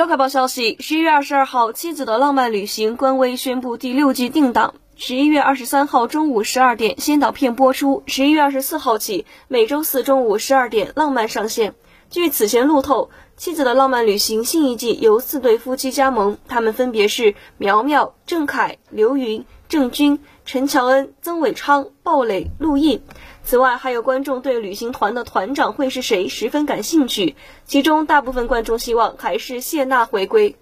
乐快报消息：十一月二十二号，《妻子的浪漫旅行》官微宣布第六季定档。十一月二十三号中午十二点，先导片播出。十一月二十四号起，每周四中午十二点，浪漫上线。据此前路透，《妻子的浪漫旅行》新一季由四对夫妻加盟，他们分别是苗苗、郑恺、刘芸、郑钧、陈乔恩、曾伟昌、鲍蕾、陆毅。此外，还有观众对旅行团的团长会是谁十分感兴趣，其中大部分观众希望还是谢娜回归。